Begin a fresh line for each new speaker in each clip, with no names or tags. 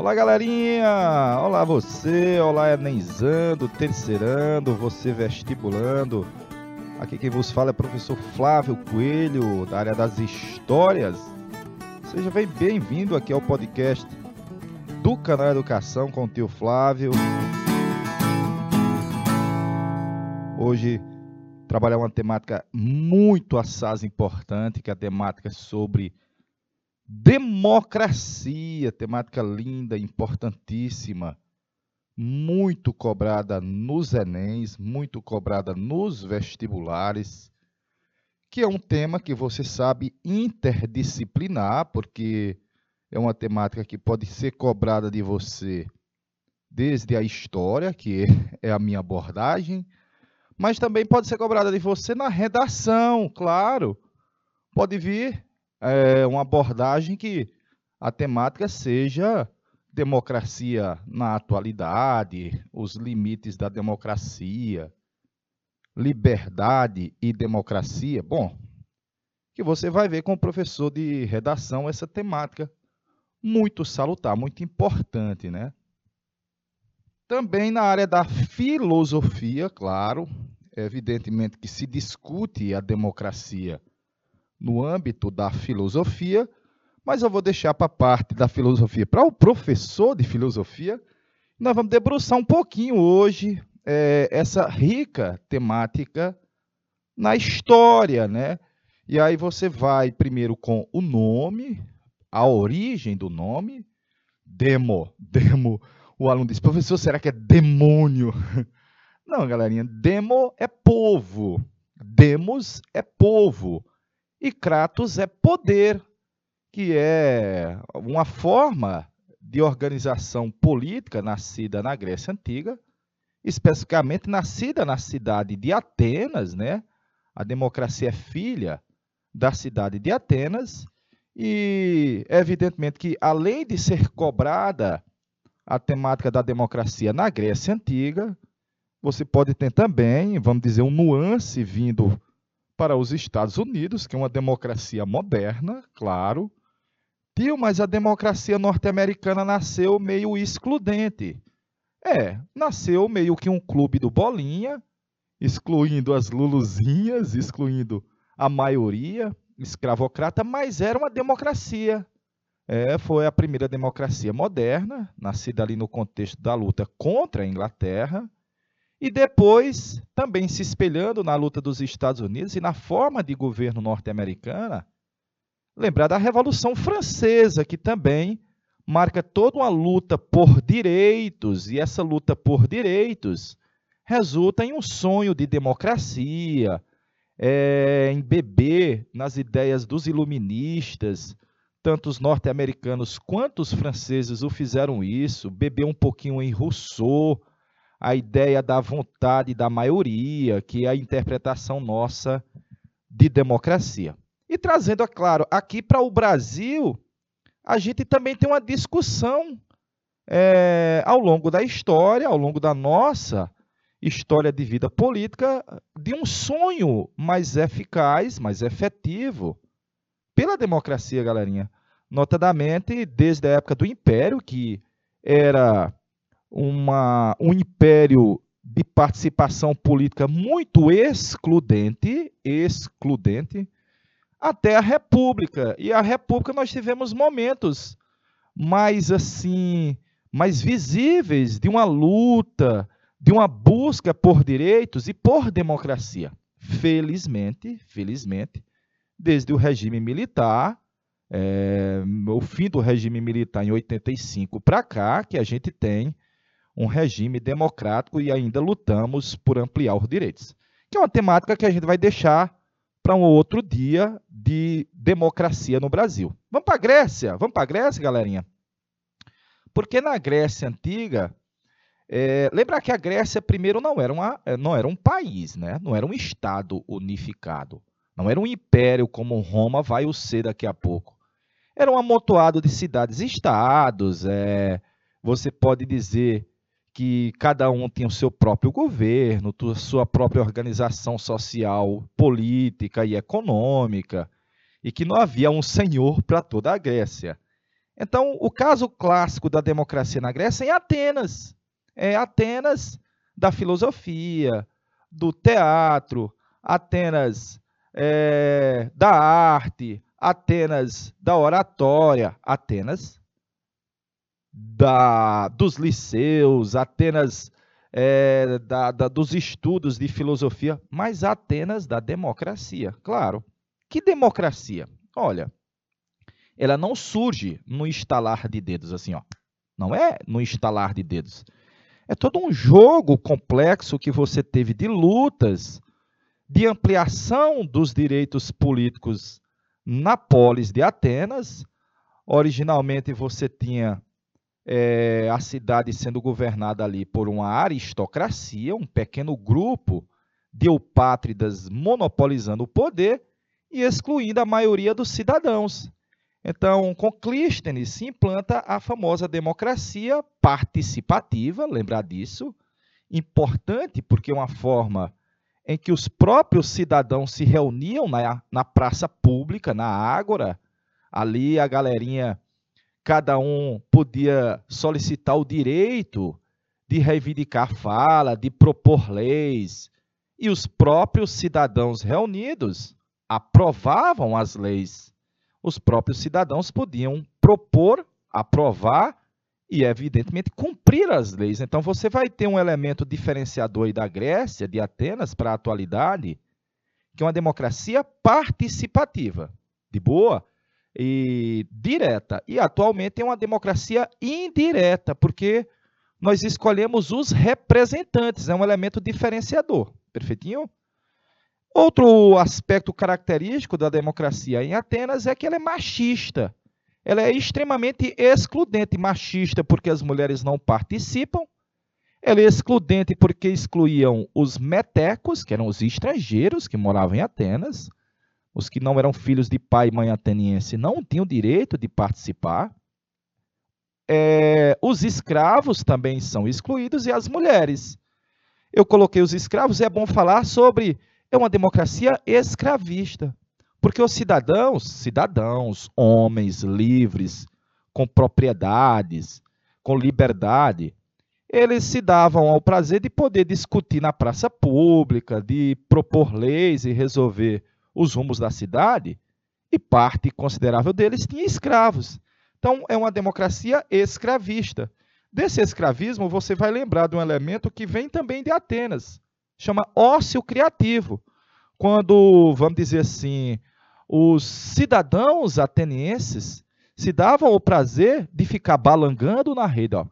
Olá, galerinha! Olá, você! Olá, Enenzando, terceirando, você vestibulando. Aqui quem vos fala é o professor Flávio Coelho, da área das histórias. Seja bem-vindo aqui ao podcast do canal Educação com o tio Flávio. Hoje trabalhar uma temática muito assaz importante, que é a temática sobre democracia, temática linda, importantíssima, muito cobrada nos Enems, muito cobrada nos vestibulares, que é um tema que você sabe interdisciplinar, porque é uma temática que pode ser cobrada de você desde a história, que é a minha abordagem, mas também pode ser cobrada de você na redação, claro. Pode vir é, uma abordagem que a temática seja democracia na atualidade, os limites da democracia, liberdade e democracia. Bom, que você vai ver com o professor de redação essa temática muito salutar, muito importante, né? Também na área da filosofia, claro, evidentemente que se discute a democracia no âmbito da filosofia, mas eu vou deixar para a parte da filosofia, para o professor de filosofia. Nós vamos debruçar um pouquinho hoje é, essa rica temática na história, né? E aí você vai primeiro com o nome, a origem do nome, demo, demo o aluno diz, professor, será que é demônio? Não, galerinha, demo é povo. Demos é povo. E Kratos é poder, que é uma forma de organização política nascida na Grécia Antiga, especificamente nascida na cidade de Atenas, né? A democracia é filha da cidade de Atenas e evidentemente que além de ser cobrada a temática da democracia na Grécia Antiga, você pode ter também, vamos dizer, um nuance vindo para os Estados Unidos, que é uma democracia moderna, claro. Tio, mas a democracia norte-americana nasceu meio excludente. É, nasceu meio que um clube do bolinha, excluindo as luluzinhas, excluindo a maioria escravocrata, mas era uma democracia. É, foi a primeira democracia moderna, nascida ali no contexto da luta contra a Inglaterra, e depois também se espelhando na luta dos Estados Unidos e na forma de governo norte-americana. Lembrar da Revolução Francesa, que também marca toda uma luta por direitos, e essa luta por direitos resulta em um sonho de democracia, é, em beber nas ideias dos iluministas, tanto os norte-americanos quanto os franceses o fizeram isso, beber um pouquinho em Rousseau, a ideia da vontade da maioria, que é a interpretação nossa de democracia. E trazendo, é claro, aqui para o Brasil, a gente também tem uma discussão é, ao longo da história, ao longo da nossa história de vida política, de um sonho mais eficaz, mais efetivo pela democracia, galerinha. Notadamente, desde a época do Império, que era uma, um império de participação política muito excludente, excludente, até a República. E a República nós tivemos momentos mais assim, mais visíveis de uma luta, de uma busca por direitos e por democracia. Felizmente, felizmente, desde o regime militar, é, o fim do regime militar em 85 para cá, que a gente tem um regime democrático e ainda lutamos por ampliar os direitos. Que é uma temática que a gente vai deixar para um outro dia de democracia no Brasil. Vamos para a Grécia? Vamos para a Grécia, galerinha? Porque na Grécia Antiga, é, lembrar que a Grécia primeiro não era, uma, não era um país, né? não era um Estado unificado. Não era um império como Roma vai o ser daqui a pouco. Era um amontoado de cidades-estados. É, você pode dizer que cada um tinha o seu próprio governo, sua própria organização social, política e econômica, e que não havia um senhor para toda a Grécia. Então, o caso clássico da democracia na Grécia é Atenas. É Atenas da filosofia, do teatro, Atenas é, da arte, Atenas da oratória, Atenas da, dos liceus, Atenas é, da, da, dos estudos de filosofia, mas Atenas da democracia, claro. Que democracia? Olha, ela não surge no estalar de dedos, assim, ó. Não é no estalar de dedos. É todo um jogo complexo que você teve de lutas, de ampliação dos direitos políticos na polis de Atenas. Originalmente você tinha é, a cidade sendo governada ali por uma aristocracia, um pequeno grupo de eupátridas monopolizando o poder e excluindo a maioria dos cidadãos. Então, com Clístenes se implanta a famosa democracia participativa, lembrar disso, importante porque é uma forma em que os próprios cidadãos se reuniam na, na praça pública, na ágora, ali a galerinha cada um podia solicitar o direito de reivindicar fala, de propor leis, e os próprios cidadãos reunidos aprovavam as leis. Os próprios cidadãos podiam propor, aprovar e, evidentemente, cumprir as leis. Então, você vai ter um elemento diferenciador aí da Grécia, de Atenas, para a atualidade, que é uma democracia participativa. De boa? E direta. E atualmente é uma democracia indireta, porque nós escolhemos os representantes, é um elemento diferenciador. Perfeitinho? Outro aspecto característico da democracia em Atenas é que ela é machista. Ela é extremamente excludente, machista porque as mulheres não participam. Ela é excludente porque excluíam os metecos, que eram os estrangeiros que moravam em Atenas. Os que não eram filhos de pai e mãe ateniense não tinham direito de participar. É, os escravos também são excluídos e as mulheres. Eu coloquei os escravos, é bom falar sobre é uma democracia escravista. Porque os cidadãos, cidadãos, homens livres, com propriedades, com liberdade, eles se davam ao prazer de poder discutir na praça pública, de propor leis e resolver os rumos da cidade, e parte considerável deles tinha escravos. Então, é uma democracia escravista. Desse escravismo, você vai lembrar de um elemento que vem também de Atenas, chama ócio criativo. Quando, vamos dizer assim, os cidadãos atenienses se davam o prazer de ficar balangando na rede, ó.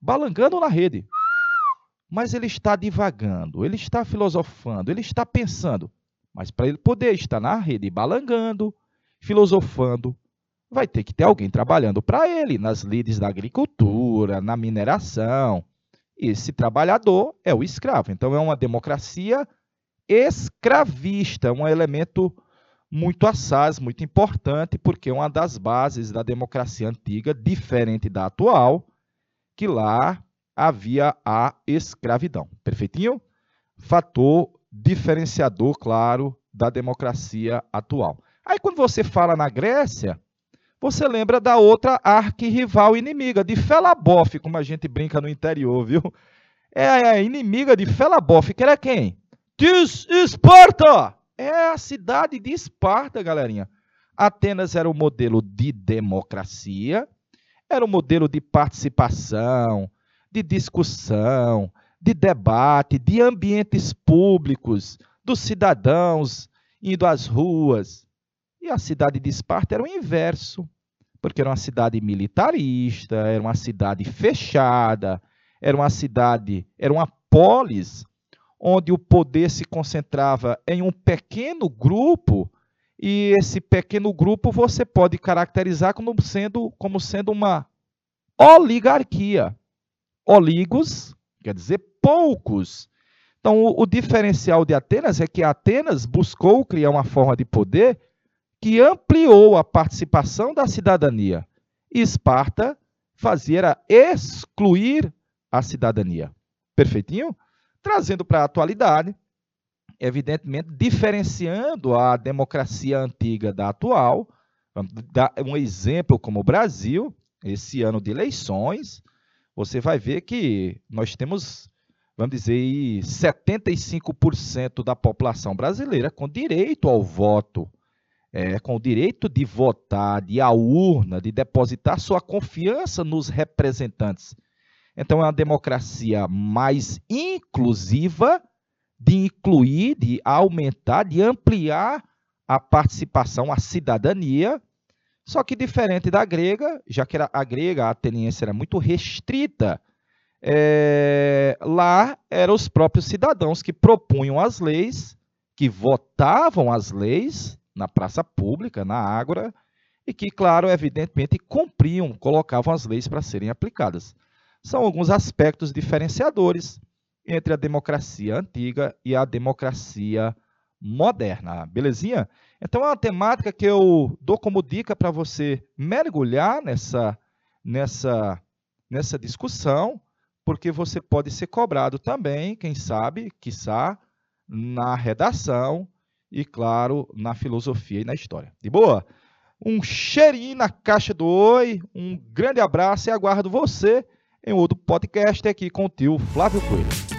balangando na rede. Mas ele está divagando, ele está filosofando, ele está pensando. Mas para ele poder estar na rede balangando, filosofando, vai ter que ter alguém trabalhando para ele nas lides da agricultura, na mineração. Esse trabalhador é o escravo. Então é uma democracia escravista, um elemento muito assaz, muito importante, porque é uma das bases da democracia antiga, diferente da atual, que lá havia a escravidão. Perfeitinho? Fator diferenciador, claro, da democracia atual. Aí quando você fala na Grécia, você lembra da outra arquirrival inimiga, de Felabof, como a gente brinca no interior, viu? É a inimiga de Felabof, que era quem? Diz Esparta! É a cidade de Esparta, galerinha. Atenas era o modelo de democracia, era o modelo de participação, de discussão, de debate, de ambientes públicos, dos cidadãos indo às ruas. E a cidade de Esparta era o inverso, porque era uma cidade militarista, era uma cidade fechada, era uma cidade, era uma polis onde o poder se concentrava em um pequeno grupo, e esse pequeno grupo você pode caracterizar como sendo, como sendo uma oligarquia. Oligos quer dizer poucos. Então, o, o diferencial de Atenas é que Atenas buscou criar uma forma de poder que ampliou a participação da cidadania. Esparta fazia era excluir a cidadania. Perfeitinho? Trazendo para a atualidade, evidentemente diferenciando a democracia antiga da atual, Vamos dar um exemplo como o Brasil, esse ano de eleições, você vai ver que nós temos, vamos dizer, 75% da população brasileira com direito ao voto, é, com o direito de votar, de ir à urna, de depositar sua confiança nos representantes. Então, é uma democracia mais inclusiva, de incluir, de aumentar, de ampliar a participação, a cidadania, só que diferente da grega, já que a grega, a ateniense era muito restrita, é, lá eram os próprios cidadãos que propunham as leis, que votavam as leis na praça pública, na ágora, e que, claro, evidentemente, cumpriam, colocavam as leis para serem aplicadas. São alguns aspectos diferenciadores entre a democracia antiga e a democracia moderna. Belezinha? Então é uma temática que eu dou como dica para você mergulhar nessa, nessa, nessa discussão, porque você pode ser cobrado também, quem sabe, quiçá, na redação e, claro, na filosofia e na história. De boa? Um cheirinho na caixa do Oi, um grande abraço e aguardo você em outro podcast aqui com o tio Flávio Coelho.